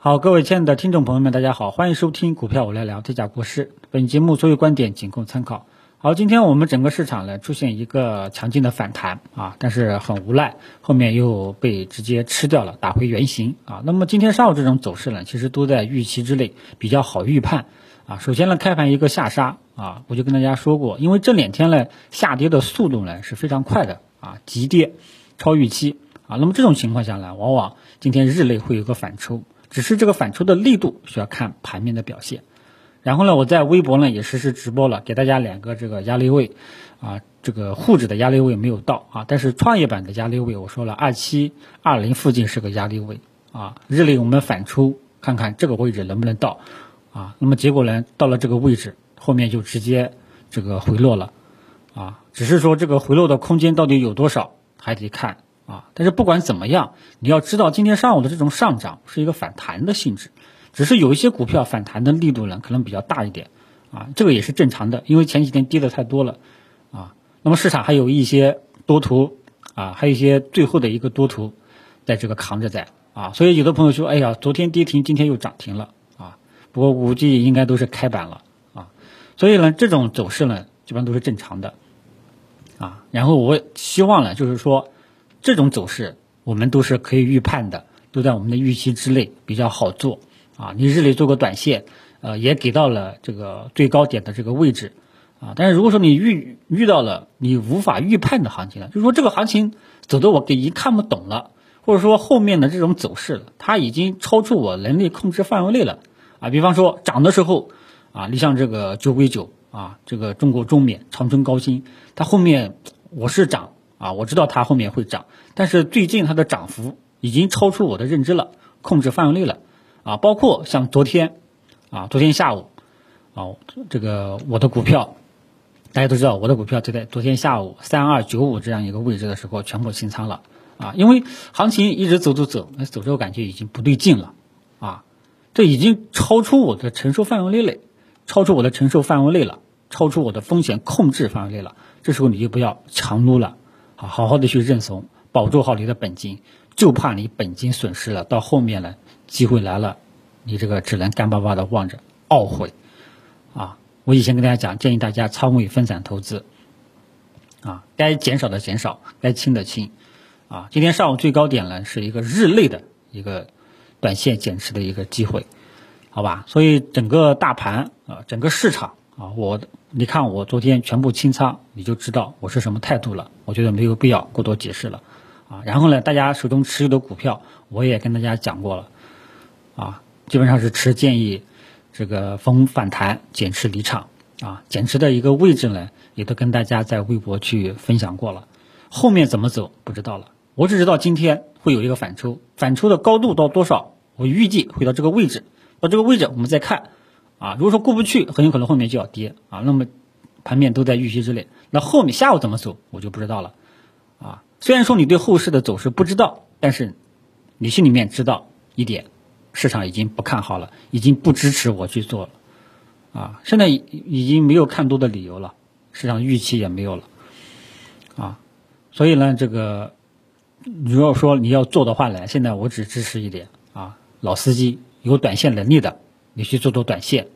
好，各位亲爱的听众朋友们，大家好，欢迎收听股票我来聊，这家国师。本节目所有观点仅供参考。好，今天我们整个市场呢出现一个强劲的反弹啊，但是很无奈，后面又被直接吃掉了，打回原形啊。那么今天上午这种走势呢，其实都在预期之内，比较好预判啊。首先呢，开盘一个下杀啊，我就跟大家说过，因为这两天呢下跌的速度呢是非常快的啊，急跌，超预期啊。那么这种情况下呢，往往今天日内会有个反抽，只是这个反抽的力度需要看盘面的表现。然后呢，我在微博呢也实时直播了，给大家两个这个压力位，啊，这个沪指的压力位没有到啊，但是创业板的压力位我说了二七二零附近是个压力位啊，日内我们反抽看看这个位置能不能到啊，那么结果呢到了这个位置，后面就直接这个回落了啊，只是说这个回落的空间到底有多少还得看啊，但是不管怎么样，你要知道今天上午的这种上涨是一个反弹的性质。只是有一些股票反弹的力度呢，可能比较大一点，啊，这个也是正常的，因为前几天跌的太多了，啊，那么市场还有一些多头，啊，还有一些最后的一个多头，在这个扛着在，啊，所以有的朋友说，哎呀，昨天跌停，今天又涨停了，啊，不过估计应该都是开板了，啊，所以呢，这种走势呢，基本上都是正常的，啊，然后我希望呢，就是说，这种走势我们都是可以预判的，都在我们的预期之内，比较好做。啊，你日内做个短线，呃，也给到了这个最高点的这个位置，啊，但是如果说你遇遇到了你无法预判的行情呢，就是说这个行情走的我已经看不懂了，或者说后面的这种走势，它已经超出我能力控制范围内了，啊，比方说涨的时候，啊，你像这个九硅九啊，这个中国中免、长春高新，它后面我是涨啊，我知道它后面会涨，但是最近它的涨幅已经超出我的认知了，控制范围内了。啊，包括像昨天，啊，昨天下午，啊，这个我的股票，大家都知道，我的股票就在昨天下午三二九五这样一个位置的时候全部清仓了，啊，因为行情一直走走走，那走着我感觉已经不对劲了，啊，这已经超出我的承受范围内了，超出我的承受范围内了，超出我的风险控制范围内了，这时候你就不要强撸了，啊，好好的去认怂，保住好你的本金，就怕你本金损失了，到后面呢。机会来了，你这个只能干巴巴的望着，懊悔，啊！我以前跟大家讲，建议大家仓位分散投资，啊，该减少的减少，该清的清，啊！今天上午最高点呢是一个日内的一个短线减持的一个机会，好吧？所以整个大盘啊，整个市场啊，我你看我昨天全部清仓，你就知道我是什么态度了。我觉得没有必要过多解释了，啊！然后呢，大家手中持有的股票，我也跟大家讲过了。啊，基本上是持建议，这个逢反弹减持离场啊，减持的一个位置呢，也都跟大家在微博去分享过了。后面怎么走不知道了，我只知道今天会有一个反抽，反抽的高度到多少，我预计会到这个位置，到这个位置我们再看啊。如果说过不去，很有可能后面就要跌啊。那么盘面都在预期之内，那后面下午怎么走我就不知道了啊。虽然说你对后市的走势不知道，但是你心里面知道一点。市场已经不看好了，已经不支持我去做了，啊，现在已经没有看多的理由了，市场预期也没有了，啊，所以呢，这个如果说你要做的话呢，现在我只支持一点啊，老司机有短线能力的，你去做做短线，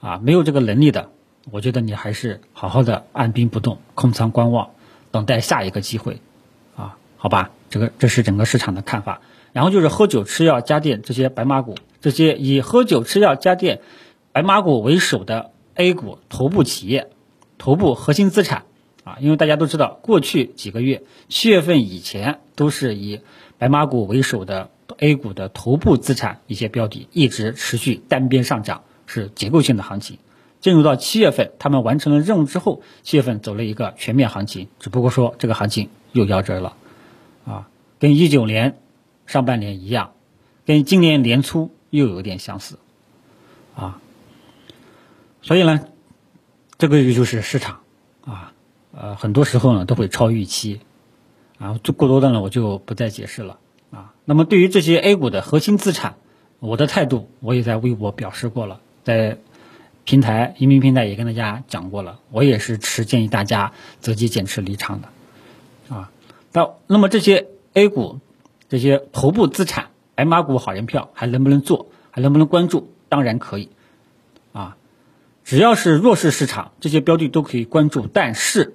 啊，没有这个能力的，我觉得你还是好好的按兵不动，空仓观望，等待下一个机会，啊，好吧，这个这是整个市场的看法。然后就是喝酒、吃药、家电这些白马股，这些以喝酒、吃药、家电、白马股为首的 A 股头部企业、头部核心资产啊，因为大家都知道，过去几个月七月份以前都是以白马股为首的 A 股的头部资产一些标的一直持续单边上涨，是结构性的行情。进入到七月份，他们完成了任务之后，七月份走了一个全面行情，只不过说这个行情又夭折了，啊，跟一九年。上半年一样，跟今年年初又有点相似，啊，所以呢，这个就是市场啊，呃，很多时候呢都会超预期，然后过多的呢我就不再解释了。那么对于这些 A 股的核心资产，我的态度我也在微博表示过了，在平台移民平台也跟大家讲过了，我也是持建议大家择机减持离场的，啊，那那么这些 A 股。这些头部资产白马股好人票还能不能做，还能不能关注？当然可以，啊，只要是弱势市场，这些标的都可以关注，但是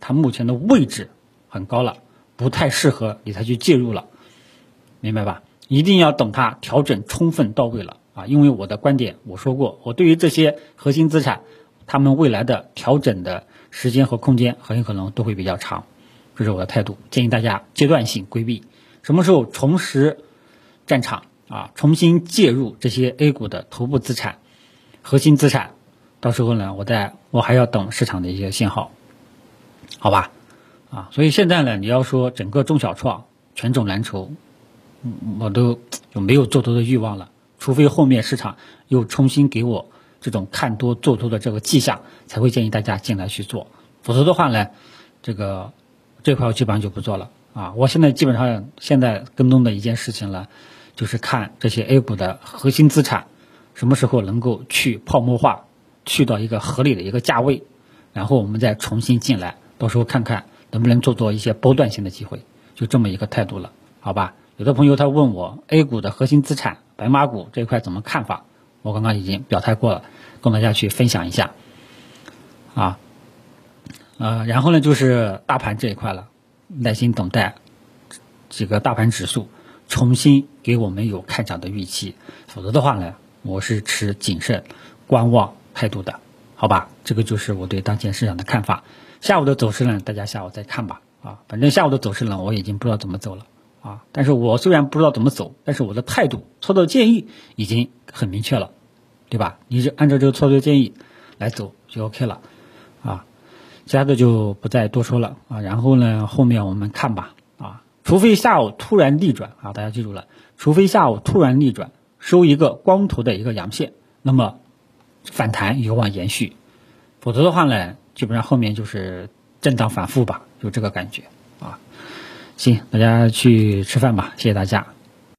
它目前的位置很高了，不太适合你才去介入了，明白吧？一定要等它调整充分到位了啊！因为我的观点我说过，我对于这些核心资产，他们未来的调整的时间和空间很有可能都会比较长，这是我的态度，建议大家阶段性规避，什么时候重拾战场啊，重新介入这些 A 股的头部资产、核心资产，到时候呢，我在我还要等市场的一些信号，好吧？啊，所以现在呢，你要说整个中小创权重蓝筹。我都就没有做多的欲望了，除非后面市场又重新给我这种看多做多的这个迹象，才会建议大家进来去做。否则的话呢，这个这块我基本上就不做了啊。我现在基本上现在跟踪的一件事情呢，就是看这些 A 股的核心资产什么时候能够去泡沫化，去到一个合理的一个价位，然后我们再重新进来，到时候看看能不能做做一些波段性的机会，就这么一个态度了，好吧？有的朋友他问我 A 股的核心资产白马股这一块怎么看法？我刚刚已经表态过了，跟大家去分享一下。啊，呃，然后呢就是大盘这一块了，耐心等待几个大盘指数重新给我们有看涨的预期，否则的话呢，我是持谨慎观望态度的，好吧？这个就是我对当前市场的看法。下午的走势呢，大家下午再看吧。啊，反正下午的走势呢，我已经不知道怎么走了。啊！但是我虽然不知道怎么走，但是我的态度、操作建议已经很明确了，对吧？你就按照这个操作建议来走就 OK 了，啊，其他的就不再多说了啊。然后呢，后面我们看吧，啊，除非下午突然逆转啊，大家记住了，除非下午突然逆转收一个光头的一个阳线，那么反弹有望延续，否则的话呢，基本上后面就是震荡反复吧，就这个感觉。啊行，大家去吃饭吧，谢谢大家。